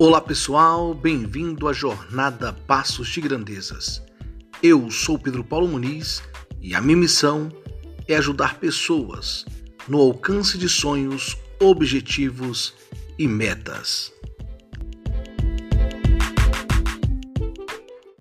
Olá pessoal, bem-vindo à jornada Passos de Grandezas. Eu sou Pedro Paulo Muniz e a minha missão é ajudar pessoas no alcance de sonhos, objetivos e metas.